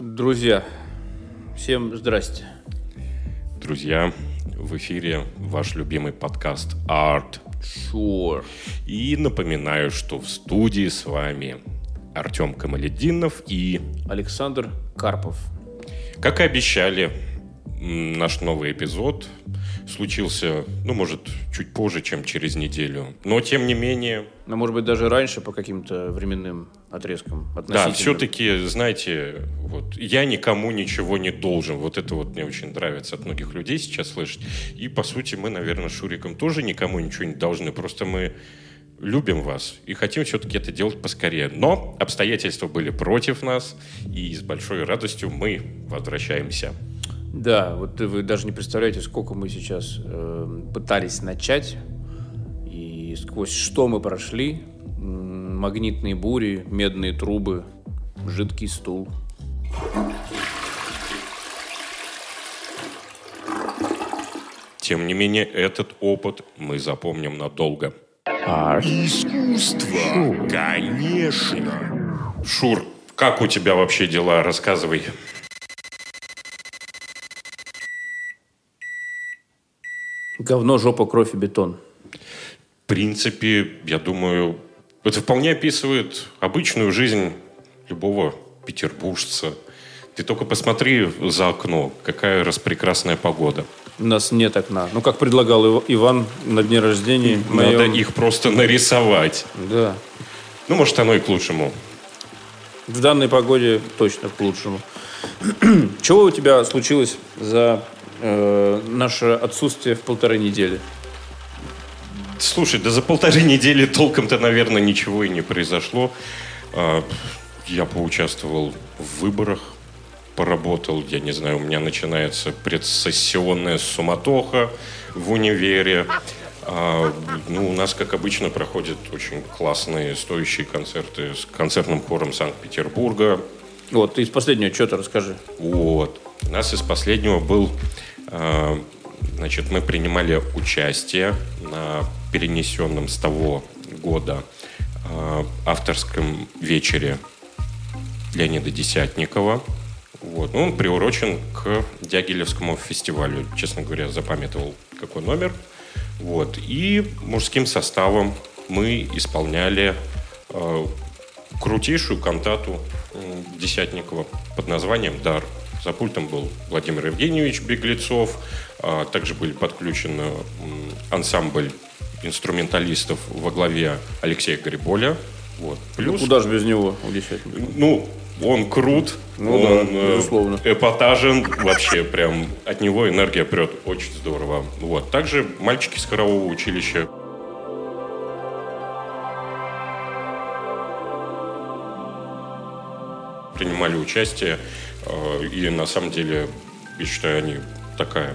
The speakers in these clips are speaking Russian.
Друзья, всем здрасте. Друзья, в эфире ваш любимый подкаст Art. Sure. И напоминаю, что в студии с вами Артем Камалединов и Александр Карпов. Как и обещали, наш новый эпизод случился, ну, может, чуть позже, чем через неделю. Но, тем не менее... Но, может быть, даже раньше по каким-то временным отрезкам Да, все-таки, знаете, вот, я никому ничего не должен. Вот это вот мне очень нравится от многих людей сейчас слышать. И, по сути, мы, наверное, с Шуриком тоже никому ничего не должны. Просто мы любим вас и хотим все-таки это делать поскорее. Но обстоятельства были против нас, и с большой радостью мы возвращаемся. Да, вот вы даже не представляете, сколько мы сейчас э, пытались начать и сквозь что мы прошли. Магнитные бури, медные трубы, жидкий стул. Тем не менее, этот опыт мы запомним надолго. А искусство, конечно. Шур, как у тебя вообще дела? Рассказывай. Говно, жопа, кровь и бетон. В принципе, я думаю, это вполне описывает обычную жизнь любого петербуржца. Ты только посмотри за окно, какая распрекрасная погода. У нас нет окна. Ну, как предлагал Иван на дне рождения. Надо моем... их просто нарисовать. Да. Ну, может, оно и к лучшему. В данной погоде точно к лучшему. Чего у тебя случилось за э, наше отсутствие в полторы недели? Слушай, да за полторы недели толком-то, наверное, ничего и не произошло. А, я поучаствовал в выборах, поработал, я не знаю, у меня начинается предсессионная суматоха в универе. А, ну, у нас, как обычно, проходят очень классные стоящие концерты с концертным хором Санкт-Петербурга. Вот, ты из последнего что-то расскажи. Вот. У нас из последнего был значит, мы принимали участие на перенесенном с того года а, авторском вечере Леонида Десятникова. Вот. Ну, он приурочен к Дягилевскому фестивалю. Честно говоря, запамятовал, какой номер. Вот. И мужским составом мы исполняли э, крутейшую кантату Десятникова под названием «Дар». За пультом был Владимир Евгеньевич Беглецов. А также были подключены ансамбль инструменталистов во главе Алексея Гриболя. Вот. Плюс, ну, куда же без него Ну, он крут, ну, он да, э, безусловно. эпатажен, вообще прям от него энергия прет очень здорово. Вот. Также мальчики с хорового училища принимали участие и на самом деле, я считаю, они такая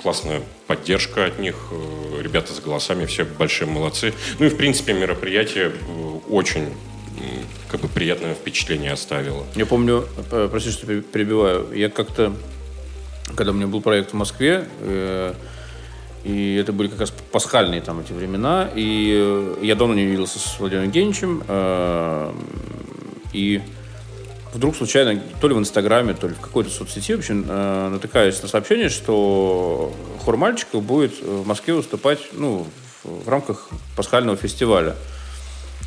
классная поддержка от них. Э, ребята с голосами все большие молодцы. Ну и, в принципе, мероприятие э, очень как бы приятное впечатление оставило. Я помню, прости, что перебиваю, я как-то, когда у меня был проект в Москве, и это были как раз пасхальные там эти времена, и я давно не виделся с Владимиром Евгеньевичем, и вдруг случайно, то ли в Инстаграме, то ли в какой-то соцсети, в общем, э, натыкаюсь на сообщение, что хор мальчиков будет в Москве выступать, ну, в, рамках пасхального фестиваля.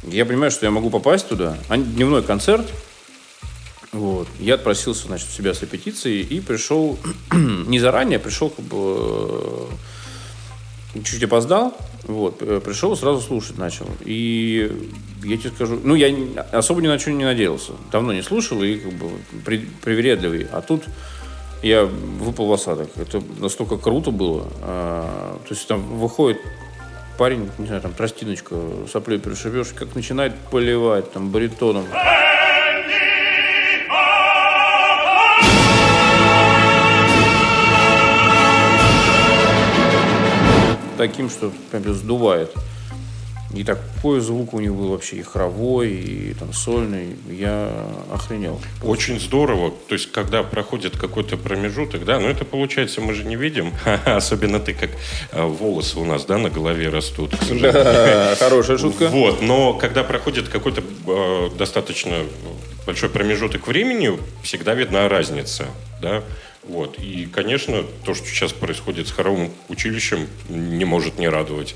Я понимаю, что я могу попасть туда. Дневной концерт. Вот. Я отпросился, значит, у себя с репетицией и пришел не заранее, а пришел как бы э, чуть опоздал. Вот, пришел, сразу слушать начал. И я тебе скажу, ну, я особо ни на что не надеялся. Давно не слушал и как бы при, привередливый. А тут я выпал в осадок. Это настолько круто было. А, то есть там выходит парень, не знаю, там тростиночка, соплей пришибешь, как начинает поливать там баритоном. Таким, что прям сдувает. И такой звук у него был вообще и хоровой, и там сольный. Я охренел. Очень здорово. То есть, когда проходит какой-то промежуток, да, но это получается мы же не видим. Особенно ты, как а, волосы у нас, да, на голове растут. Да, хорошая шутка. Вот, но когда проходит какой-то э, достаточно большой промежуток времени, всегда видна разница, да. Вот. И, конечно, то, что сейчас происходит с хоровым училищем, не может не радовать.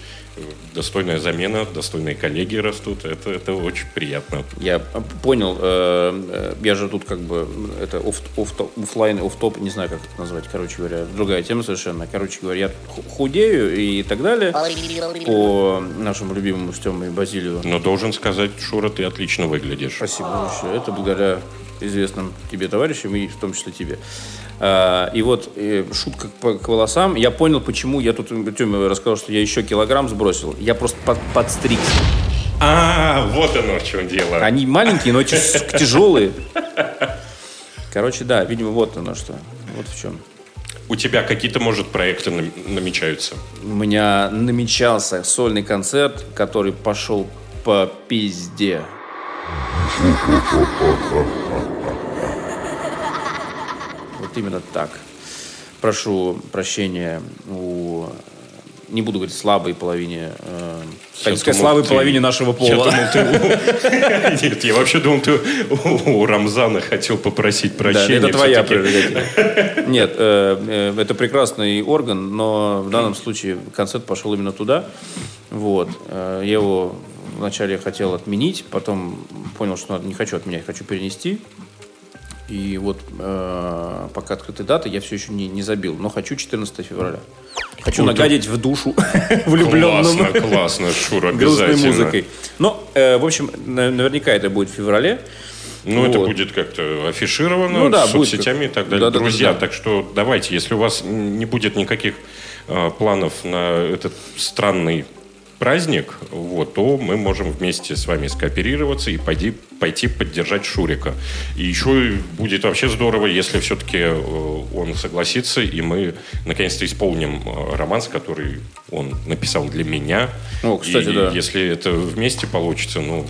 Достойная замена, достойные коллеги растут. Это, это очень приятно. Я понял. Э, э, я же тут как бы это оф, оф, офлайн, оф-топ, не знаю, как это назвать. Короче говоря, другая тема совершенно. Короче говоря, я худею и так далее по нашему любимому Стему и Базилию. Но должен сказать, Шура, ты отлично выглядишь. Спасибо большое. Это благодаря известным тебе товарищам и в том числе тебе. А, и вот и шутка к волосам. Я понял, почему я тут Тёме рассказал, что я еще килограмм сбросил. Я просто под, подстриг. А, вот оно в чем дело. Они маленькие, но тяжелые. Короче, да, видимо, вот оно что. Вот в чем. У тебя какие-то, может, проекты намечаются? У меня намечался сольный концерт, который пошел по пизде. Вот именно так. Прошу прощения у не буду говорить слабой половине, э, так сказать, слабой ты... половине нашего пола. Я думал, ты... Нет, я вообще думал, ты у Рамзана хотел попросить прощения. Да, это твоя прерогатива. Нет, э, э, это прекрасный орган, но в данном случае концерт пошел именно туда. Вот. Э, я его вначале хотел отменить, потом понял, что не хочу отменять, хочу перенести. И вот э, пока открыты даты, я все еще не, не забил. Но хочу 14 февраля. Хочу Ой, нагадить в душу влюбленному. Классно, классно, Шур, обязательно. музыкой. Но, э, в общем, наверняка это будет в феврале. Ну, вот. это будет как-то афишировано ну, да, соцсетями будет. и так далее. Да, Друзья, да, да. так что давайте, если у вас не будет никаких э, планов на этот странный праздник, вот, то мы можем вместе с вами скооперироваться и пойти, пойти поддержать Шурика. И еще будет вообще здорово, если все-таки э, он согласится, и мы наконец-то исполним э, романс, который он написал для меня. О, кстати, и да. если это вместе получится, ну,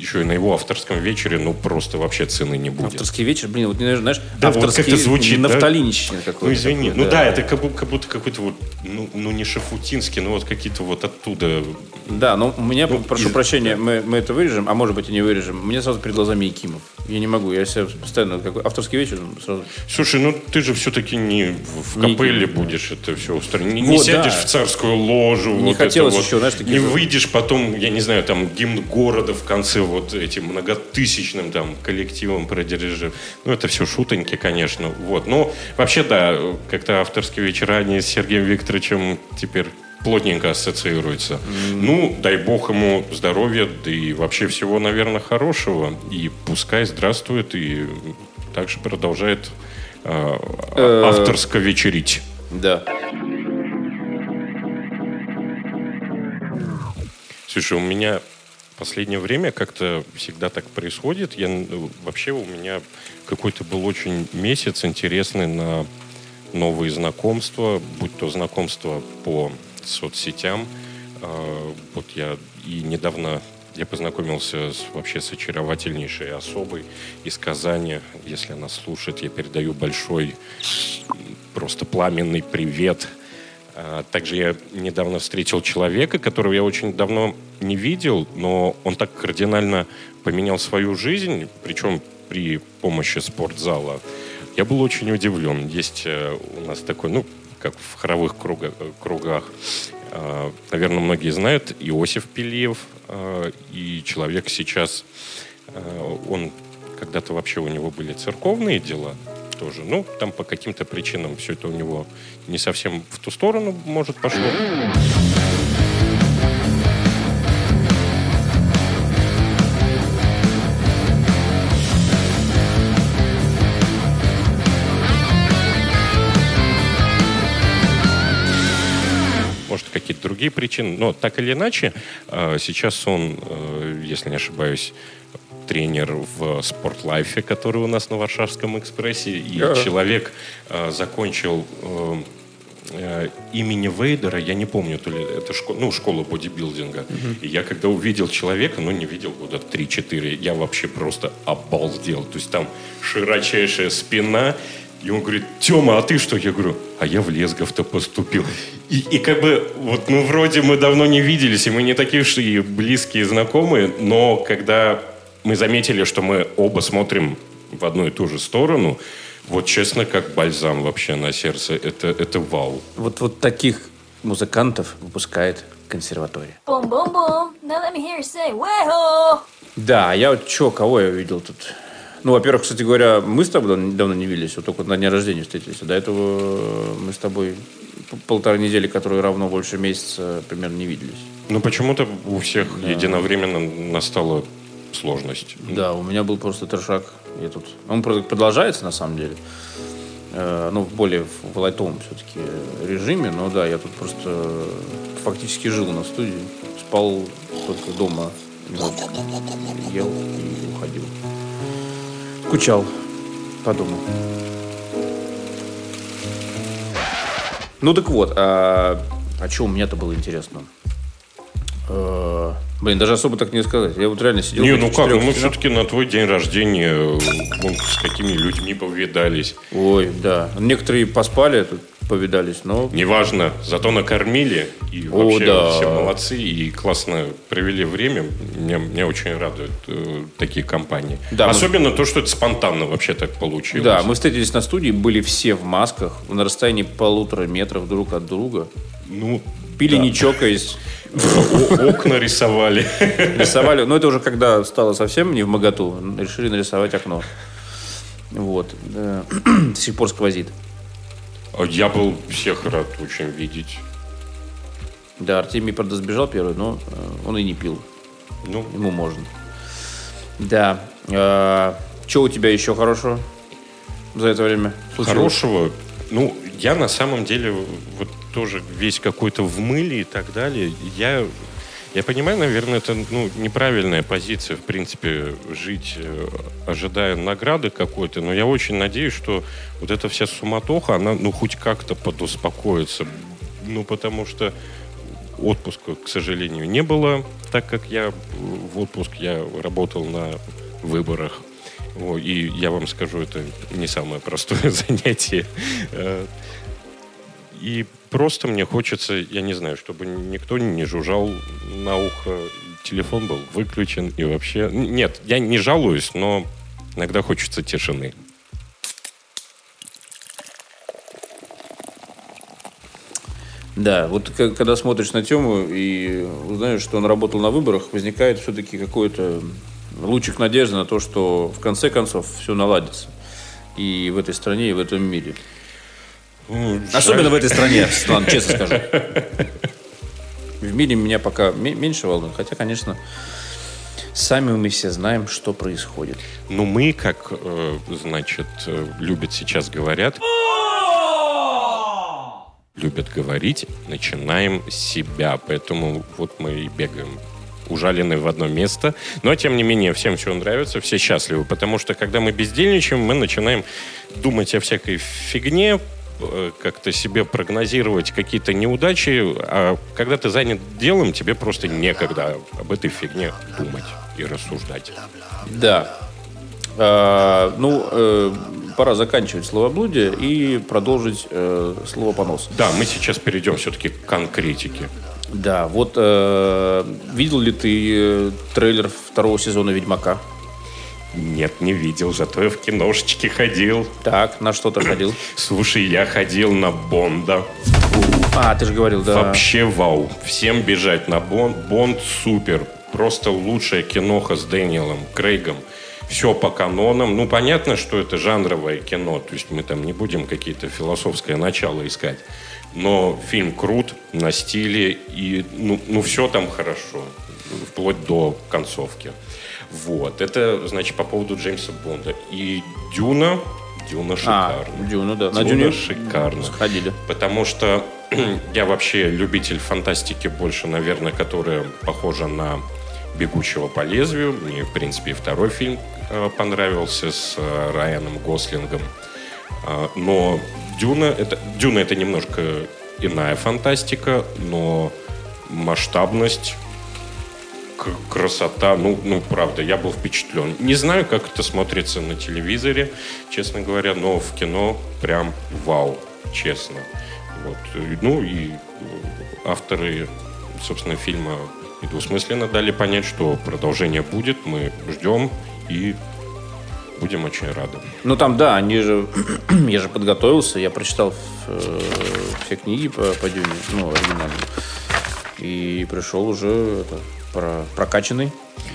еще и на его авторском вечере, ну, просто вообще цены не будет. Авторский вечер, блин, вот, знаешь, да, авторский вот как звучит, нафталинщина да? какой-то. Ну, извини, такой, ну да, да это как, будто, как будто какой-то вот, ну, ну, не шафутинский, но вот какие-то вот оттуда. Да, но у меня, ну, прошу из... прощения, мы, мы это вырежем, а может быть и не вырежем. Мне сразу перед глазами Якимов. Я не могу, я себя постоянно, как авторский вечер сразу. Слушай, ну ты же все-таки не в капелле не... будешь это все устроить. Не, вот, не сядешь да. в царскую ложу. Не вот хотелось еще, вот, знаешь, такие... Не выйдешь потом, я не знаю, там гимн города в конце вот этим многотысячным там коллективом продирижив. Ну, это все шутоньки, конечно. Вот. Но вообще, да, как-то авторские вечера они с Сергеем Викторовичем теперь плотненько ассоциируются. Mm. Ну, дай бог ему здоровья, да и вообще всего, наверное, хорошего. И пускай здравствует и также продолжает э, э, авторско вечерить. Да. Слушай, у меня последнее время как-то всегда так происходит. Я, ну, вообще у меня какой-то был очень месяц интересный на новые знакомства, будь то знакомства по соцсетям. А, вот я и недавно я познакомился с, вообще с очаровательнейшей особой из Казани. Если она слушает, я передаю большой, просто пламенный привет – также я недавно встретил человека, которого я очень давно не видел, но он так кардинально поменял свою жизнь, причем при помощи спортзала. Я был очень удивлен. Есть э, у нас такой, ну, как в хоровых кругах, кругах а, наверное, многие знают, Иосиф Пелиев, а, и человек сейчас, он когда-то вообще у него были церковные дела, тоже. Ну, там по каким-то причинам все это у него не совсем в ту сторону, может, пошло. может, какие-то другие причины. Но так или иначе, э, сейчас он, э, если не ошибаюсь, тренер в спортлайфе, который у нас на Варшавском экспрессе. И yeah. человек э, закончил э, э, имени Вейдера, я не помню, то ли это школа, ну, школа бодибилдинга. Uh-huh. И я когда увидел человека, ну, не видел года 3-4, я вообще просто обалдел. То есть там широчайшая спина, и он говорит, Тёма, а ты что? Я говорю, а я в Лесгов-то поступил. И, и как бы, вот, ну, вроде мы давно не виделись, и мы не такие уж и близкие знакомые, но когда мы заметили, что мы оба смотрим в одну и ту же сторону. Вот честно, как бальзам вообще на сердце. Это, это вау. Вот, вот таких музыкантов выпускает консерватория. Бум-бум-бум. Now let me hear you say, way-ho! Да, а я вот что, кого я видел тут? Ну, во-первых, кстати говоря, мы с тобой давно, не виделись, вот только на дне рождения встретились. До этого мы с тобой полторы недели, которые равно больше месяца, примерно не виделись. Но почему-то у всех единовременно настала сложность. Да, у меня был просто трешак. Я тут... Он про- продолжается, на самом деле. Э, ну, более в лайтовом все-таки режиме. Но да, я тут просто фактически жил на студии. Спал только дома. Ел и уходил. Скучал по дому. Ну так вот, а, а что у меня-то было интересно? Э, Блин, даже особо так не сказать. Я вот реально сидел... Не, ну как, ну мы все-таки на твой день рождения э, вон с какими людьми повидались. Ой, да. Некоторые поспали, тут повидались, но... Неважно, зато накормили. И О, вообще да. все молодцы и классно провели время. Меня, меня очень радуют э, такие компании. Да, мы- Особенно то, что это спонтанно вообще так получилось. Да, мы встретились на студии, были все в масках, на расстоянии полутора метров друг от друга. Ну, Пили да. не чокаясь, окна рисовали. рисовали. Но это уже когда стало совсем не в моготу, решили нарисовать окно. Вот. До сих пор сквозит. А Я был всех рад очень видеть. Да, Артемий, правда, сбежал первый, но э, он и не пил. Ну, Ему можно. Да. что у тебя еще хорошего за это время случилось? хорошего. Ну, я на самом деле вот тоже весь какой-то в мыле и так далее. Я, я понимаю, наверное, это ну, неправильная позиция, в принципе, жить, э, ожидая награды какой-то. Но я очень надеюсь, что вот эта вся суматоха, она ну хоть как-то подуспокоится. Ну, потому что отпуска, к сожалению, не было, так как я э, в отпуск я работал на выборах. И я вам скажу, это не самое простое занятие. Э, И просто мне хочется, я не знаю, чтобы никто не жужжал на ухо, телефон был выключен и вообще... Нет, я не жалуюсь, но иногда хочется тишины. Да, вот когда смотришь на Тему и узнаешь, что он работал на выборах, возникает все-таки какой-то лучик надежды на то, что в конце концов все наладится. И в этой стране, и в этом мире. Ну, Особенно в этой стране, Светлана, честно скажу. В мире меня пока ме- меньше волнует. Хотя, конечно, сами мы все знаем, что происходит. Ну, мы, как, э, значит, э, любят сейчас говорят, любят говорить, начинаем с себя. Поэтому вот мы и бегаем ужалены в одно место. Но, тем не менее, всем все нравится, все счастливы. Потому что, когда мы бездельничаем, мы начинаем думать о всякой фигне, э, как-то себе прогнозировать какие-то неудачи. А когда ты занят делом, тебе просто некогда об этой фигне думать и рассуждать. Да. А, ну, э, пора заканчивать словоблудие и продолжить э, словопонос. Да, мы сейчас перейдем все-таки к конкретике. Да, вот э, видел ли ты э, трейлер второго сезона Ведьмака? Нет, не видел, зато я в киношечке ходил. Так, на что ты ходил? Слушай, я ходил на Бонда. А, ты же говорил, да. Вообще вау. Всем бежать на Бонд. Бонд супер. Просто лучшая киноха с Дэниелом Крейгом. Все по канонам. Ну, понятно, что это жанровое кино. То есть мы там не будем какие-то философское начало искать. Но фильм крут, на стиле. И ну, ну все там хорошо. Вплоть до концовки. Вот. Это, значит, по поводу Джеймса Бонда. И Дюна. Дюна А, шикарно. Дюну, да. На Дюна Дюне шикарно. сходили. Потому что я вообще любитель фантастики больше, наверное, которая похожа на «Бегущего по лезвию». Мне, в принципе, и второй фильм понравился с э, Райаном Гослингом. А, Но «Дюна» — это, «Дюна» — это немножко иная фантастика, но масштабность, красота, ну, ну, правда, я был впечатлен. Не знаю, как это смотрится на телевизоре, честно говоря, но в кино прям вау, честно. Вот. Ну и э, авторы собственно, фильма недвусмысленно дали понять, что продолжение будет, мы ждем и будем очень рады. Ну там, да, они же... я же подготовился, я прочитал э, все книги по, по Дюне, ну, оригинальные. И пришел уже это, про, прокачанный.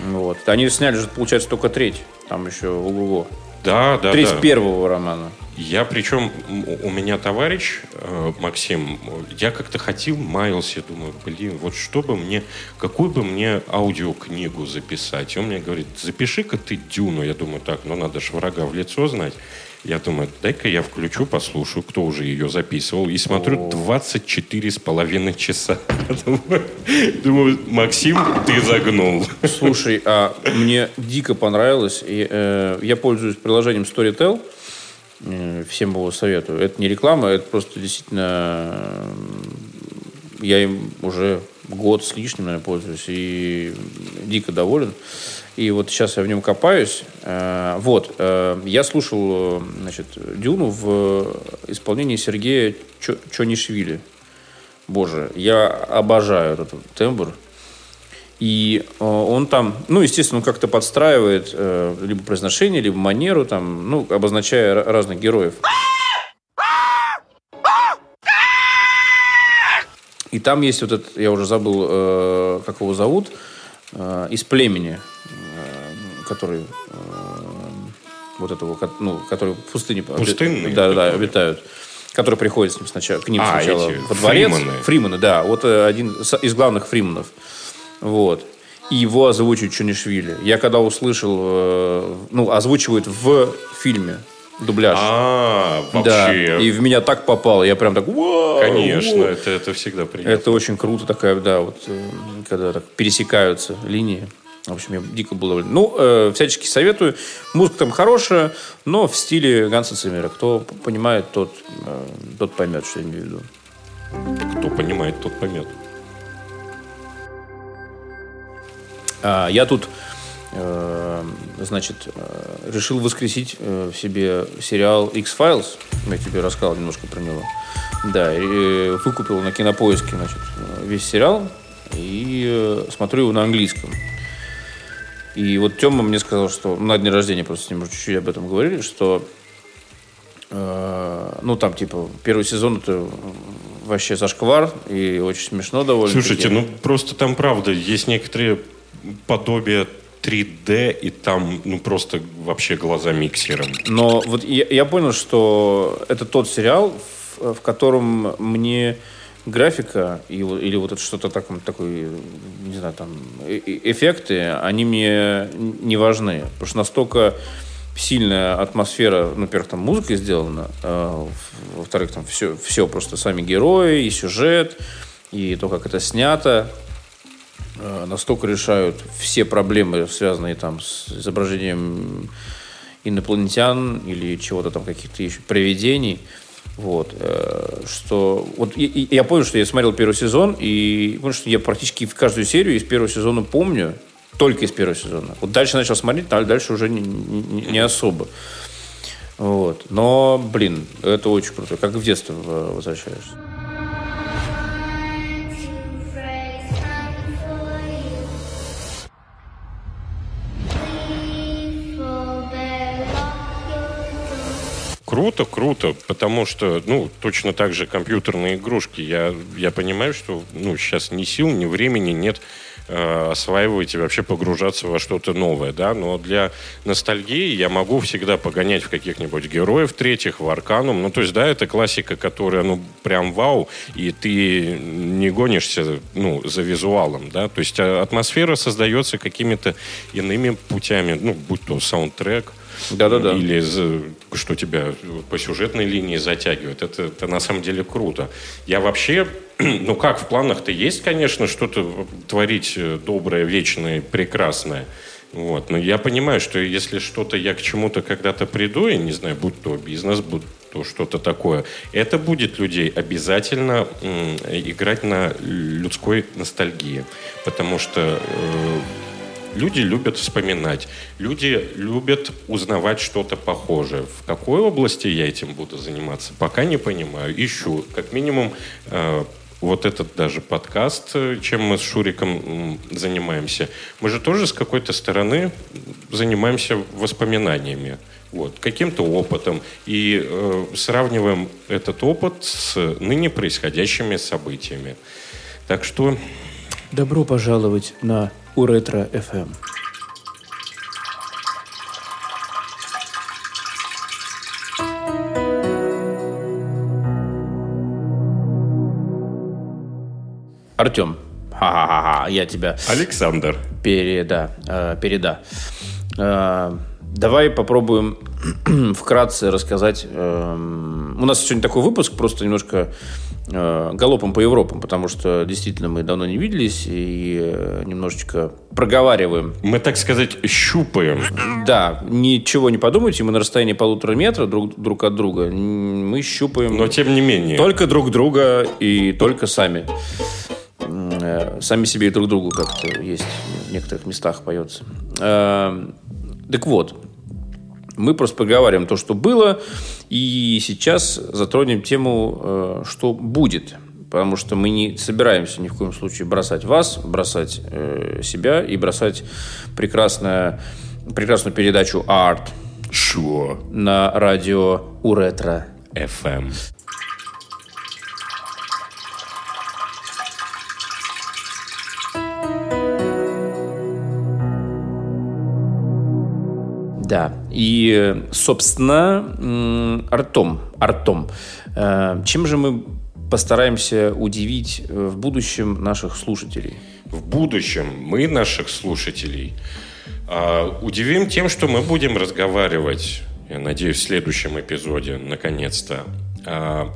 Вот. Они сняли же, получается, только треть. Там еще ого-го. Да, да, Треть да. первого романа. Я причем, у меня товарищ э, Максим, я как-то ходил, маялся, думаю, блин, вот что бы мне, какую бы мне аудиокнигу записать? И он мне говорит, запиши-ка ты Дюну. Я думаю, так, ну надо ж врага в лицо знать. Я думаю, дай-ка я включу, послушаю, кто уже ее записывал. И смотрю, 24 с половиной часа. Думаю, Максим, ты загнул. Слушай, а мне дико понравилось. Э, я пользуюсь приложением Storytel. Э, всем его советую. Это не реклама, это просто действительно... э, Я им уже год с лишним, наверное, пользуюсь. И дико доволен. И вот сейчас я в нем копаюсь. Э, Вот. Я слушал, значит, Дюну в исполнении Сергея Чо- Чонишвили. Боже, я обожаю этот тембр. И э, он там, ну, естественно, он как-то подстраивает э, либо произношение, либо манеру, там, ну, обозначая ра- разных героев. И там есть вот этот, я уже забыл, э, как его зовут, э, из племени, э, который э, вот этого, ну, который в пустыне Пустынные да, да, обитают, который приходит с ним сначала, к ним А, сначала эти во дворец. фримены. Фримены, да, вот э, один из главных фрименов. Вот. И его озвучивает Чунишвили. Я когда услышал, э, ну, озвучивают в фильме дубляж. А, да, вообще. и в меня так попало. Я прям так, «Вау, Конечно, вау». это, это всегда приятно. Это очень круто такая, да, вот, э, когда так пересекаются линии. В общем, я дико был доволен. Ну, э, всячески советую. Музыка там хорошая, но в стиле Ганса Циммера. Кто понимает, тот, э, тот поймет, что я имею в виду. Кто понимает, тот поймет. Я тут, э, значит, э, решил воскресить э, в себе сериал X-Files. Я тебе рассказал немножко про него. Да, и выкупил на кинопоиске, значит, весь сериал и смотрю его на английском. И вот Тёма мне сказал, что на дне рождения просто с ним чуть-чуть об этом говорили, что ну там типа первый сезон это вообще зашквар и очень смешно довольно. Слушайте, ну просто там правда есть некоторые подобия 3D, и там ну просто вообще глаза миксером. Но вот я, я понял, что это тот сериал, в, в котором мне графика и, или вот это что-то так, такой, не знаю, там, э- э- эффекты, они мне не важны. Потому что настолько сильная атмосфера, ну, во-первых, там музыка сделана, в- во-вторых, там все, все просто сами герои, и сюжет, и то, как это снято, настолько решают все проблемы, связанные там с изображением инопланетян или чего-то там, каких-то еще привидений. Вот, э, что вот и- я понял, что я смотрел первый сезон, и понял, что я практически в каждую серию из первого сезона помню, только из первого сезона. Вот дальше начал смотреть, а дальше уже не, не- не особо. Вот. Но, блин, это очень круто. Как в детство э, возвращаешься. Круто, круто, потому что, ну, точно так же компьютерные игрушки. Я, я понимаю, что, ну, сейчас ни сил, ни времени нет э, осваивать и вообще погружаться во что-то новое, да, но для ностальгии я могу всегда погонять в каких-нибудь героев третьих, в Арканум, ну, то есть, да, это классика, которая, ну, прям вау, и ты не гонишься, ну, за визуалом, да, то есть а, атмосфера создается какими-то иными путями, ну, будь то саундтрек, Да-да-да. или что тебя по сюжетной линии затягивает. Это, это на самом деле круто. Я вообще, ну как, в планах-то есть, конечно, что-то творить э, доброе, вечное, прекрасное. Вот. Но я понимаю, что если что-то я к чему-то когда-то приду, я не знаю, будь то бизнес, будь то что-то такое, это будет людей обязательно играть на людской ностальгии. Потому что э, Люди любят вспоминать, люди любят узнавать что-то похожее. В какой области я этим буду заниматься, пока не понимаю. Ищу, как минимум, э, вот этот даже подкаст, э, чем мы с Шуриком занимаемся, мы же тоже с какой-то стороны занимаемся воспоминаниями вот, каким-то опытом и э, сравниваем этот опыт с ныне происходящими событиями. Так что... Добро пожаловать на Уретро FM. Артем, ха-ха-ха, я тебя... Александр. Переда, э, переда. Э, давай попробуем вкратце рассказать. Э, у нас сегодня такой выпуск, просто немножко галопом по Европам, потому что действительно мы давно не виделись и э, немножечко проговариваем. Мы, так сказать, щупаем. Да, ничего не подумайте, мы на расстоянии полутора метра друг, друг от друга. Мы щупаем... Но тем не менее. Только друг друга и только сами. Э, сами себе и друг другу как-то есть в некоторых местах поется. Э, так вот, мы просто поговорим то, что было, и сейчас затронем тему, э, что будет. Потому что мы не собираемся ни в коем случае бросать вас, бросать себя и бросать прекрасную, прекрасную передачу «Арт» Sure. на радио Уретро FM. Да. И, собственно, артом. Артом. Э, чем же мы постараемся удивить э, в будущем наших слушателей? В будущем мы наших слушателей а, удивим тем, что мы будем разговаривать, я надеюсь, в следующем эпизоде, наконец-то, а,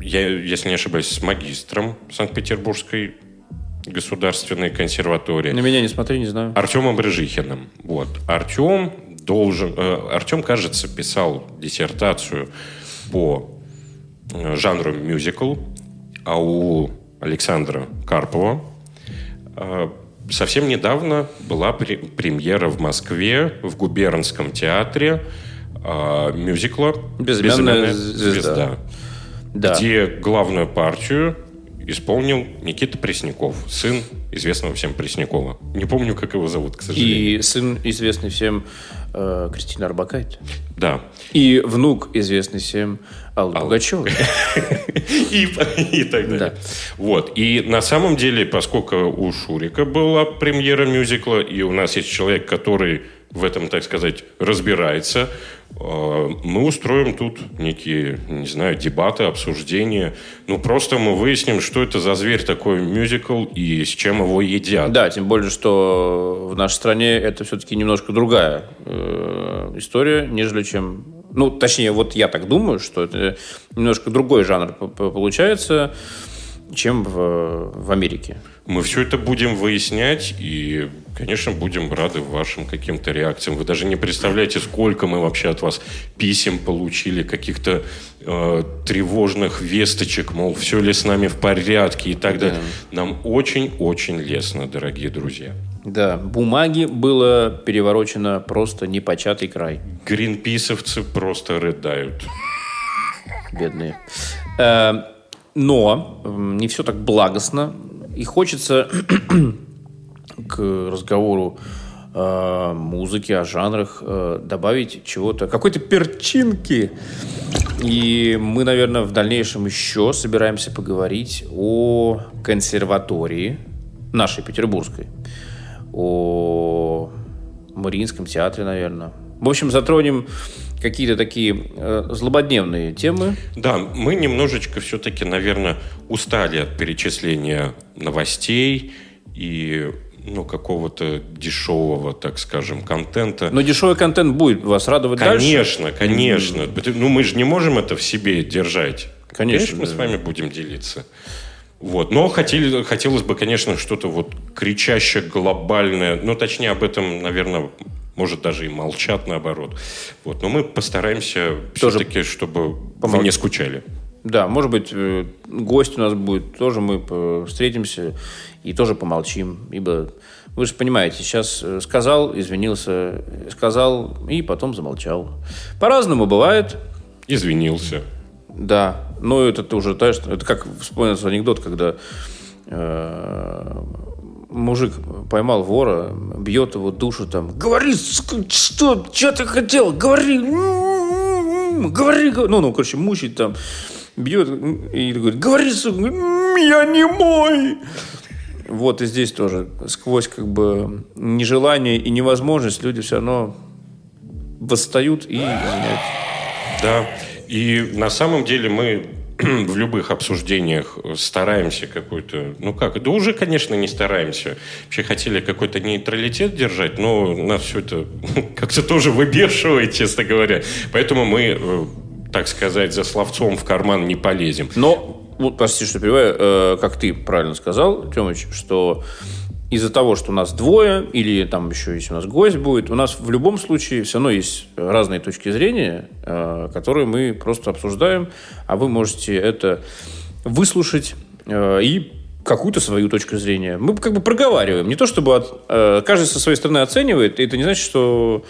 я, если не ошибаюсь, с магистром Санкт-Петербургской государственной консерватории. На меня не смотри, не знаю. Артемом Брыжихиным. Вот. Артем должен... Э, Артем, кажется, писал диссертацию по э, жанру мюзикл, а у Александра Карпова э, совсем недавно была премьера в Москве в губернском театре мюзикла «Безымянная, Безымянная звезда», звезда да. где главную партию исполнил Никита Пресняков, сын известного всем Преснякова. Не помню, как его зовут, к сожалению. И сын известный всем э, Кристина Арбакайте. Да. И внук известный всем Аллы Алла. Пугачевой. И, и так далее. Да. Вот. И на самом деле, поскольку у Шурика была премьера мюзикла, и у нас есть человек, который в этом, так сказать, разбирается, э, мы устроим тут некие, не знаю, дебаты, обсуждения. Ну, просто мы выясним, что это за зверь такой мюзикл и с чем его едят. Да, тем более, что в нашей стране это все-таки немножко другая э, история, нежели чем... Ну, точнее, вот я так думаю, что это немножко другой жанр получается чем в, в Америке. Мы все это будем выяснять и, конечно, будем рады вашим каким-то реакциям. Вы даже не представляете, сколько мы вообще от вас писем получили, каких-то э, тревожных весточек, мол, все ли с нами в порядке и так далее. Да. Нам очень-очень лестно, дорогие друзья. Да, бумаги было переворочено просто непочатый край. Гринписовцы просто рыдают. Бедные. Э, но не все так благостно. И хочется к разговору о музыке, о жанрах э, добавить чего-то, какой-то перчинки. И мы, наверное, в дальнейшем еще собираемся поговорить о консерватории нашей петербургской, о Мариинском театре, наверное. В общем, затронем какие-то такие э, злободневные темы. Да, мы немножечко все-таки, наверное, устали от перечисления новостей и ну, какого-то дешевого, так скажем, контента. Но дешевый контент будет вас радовать конечно, дальше? Конечно, конечно. Ну, мы же не можем это в себе держать. Конечно. конечно мы с вами будем делиться. Вот. Но хотели, хотелось бы, конечно, что-то вот кричащее, глобальное. Ну, точнее, об этом, наверное, может, даже и молчат наоборот. Вот. Но мы постараемся Тоже все-таки, чтобы помог... вы не скучали. Да, может быть, э, гость у нас будет, тоже мы встретимся и тоже помолчим, ибо вы же понимаете, сейчас э, сказал, извинился, сказал и потом замолчал. По-разному бывает. Извинился. Да. Но это ты уже, знаешь, это как вспомнился анекдот, когда э, мужик поймал вора, бьет его душу там. Говори, что, что ты хотел? Говори, говори. Ну, ну, короче, мучить там, бьет и говорит, говори, сука, я не мой. Вот и здесь тоже сквозь как бы нежелание и невозможность люди все равно восстают и изменяют. Да. И на самом деле мы в любых обсуждениях стараемся какой-то... Ну как? Да уже, конечно, не стараемся. Вообще хотели какой-то нейтралитет держать, но нас все это как-то тоже выбешивает, честно говоря. Поэтому мы, э, так сказать, за словцом в карман не полезем. Но, вот, прости, что перебиваю, э, как ты правильно сказал, Тёмыч, что из-за того, что у нас двое, или там еще, если у нас гость будет, у нас в любом случае все равно есть разные точки зрения, э, которые мы просто обсуждаем, а вы можете это выслушать э, и какую-то свою точку зрения. Мы как бы проговариваем. Не то, чтобы от- э, каждый со своей стороны оценивает, и это не значит, что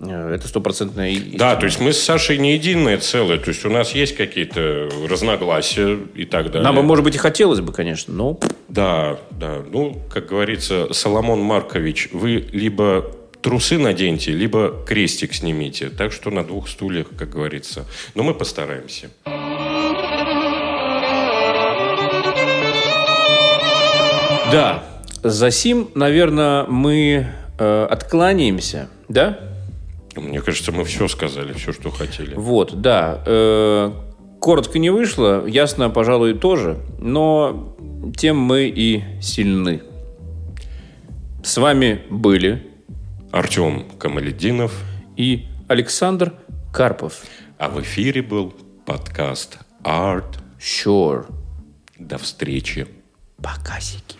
это стопроцентная Да, то есть мы с Сашей не единое целое. То есть у нас есть какие-то разногласия и так далее. Нам бы, может быть, и хотелось бы, конечно, но Да, да. Ну, как говорится, Соломон Маркович, вы либо трусы наденьте, либо крестик снимите. Так что на двух стульях, как говорится. Но мы постараемся. Да, за сим, наверное, мы э, откланяемся, да? Мне кажется, мы все сказали, все, что хотели. Вот, да. Э, коротко не вышло, ясно, пожалуй, тоже, но тем мы и сильны. С вами были Артем Камалединов, и Александр Карпов. а в эфире был подкаст Art. Sure. До встречи. Показики. Искусство,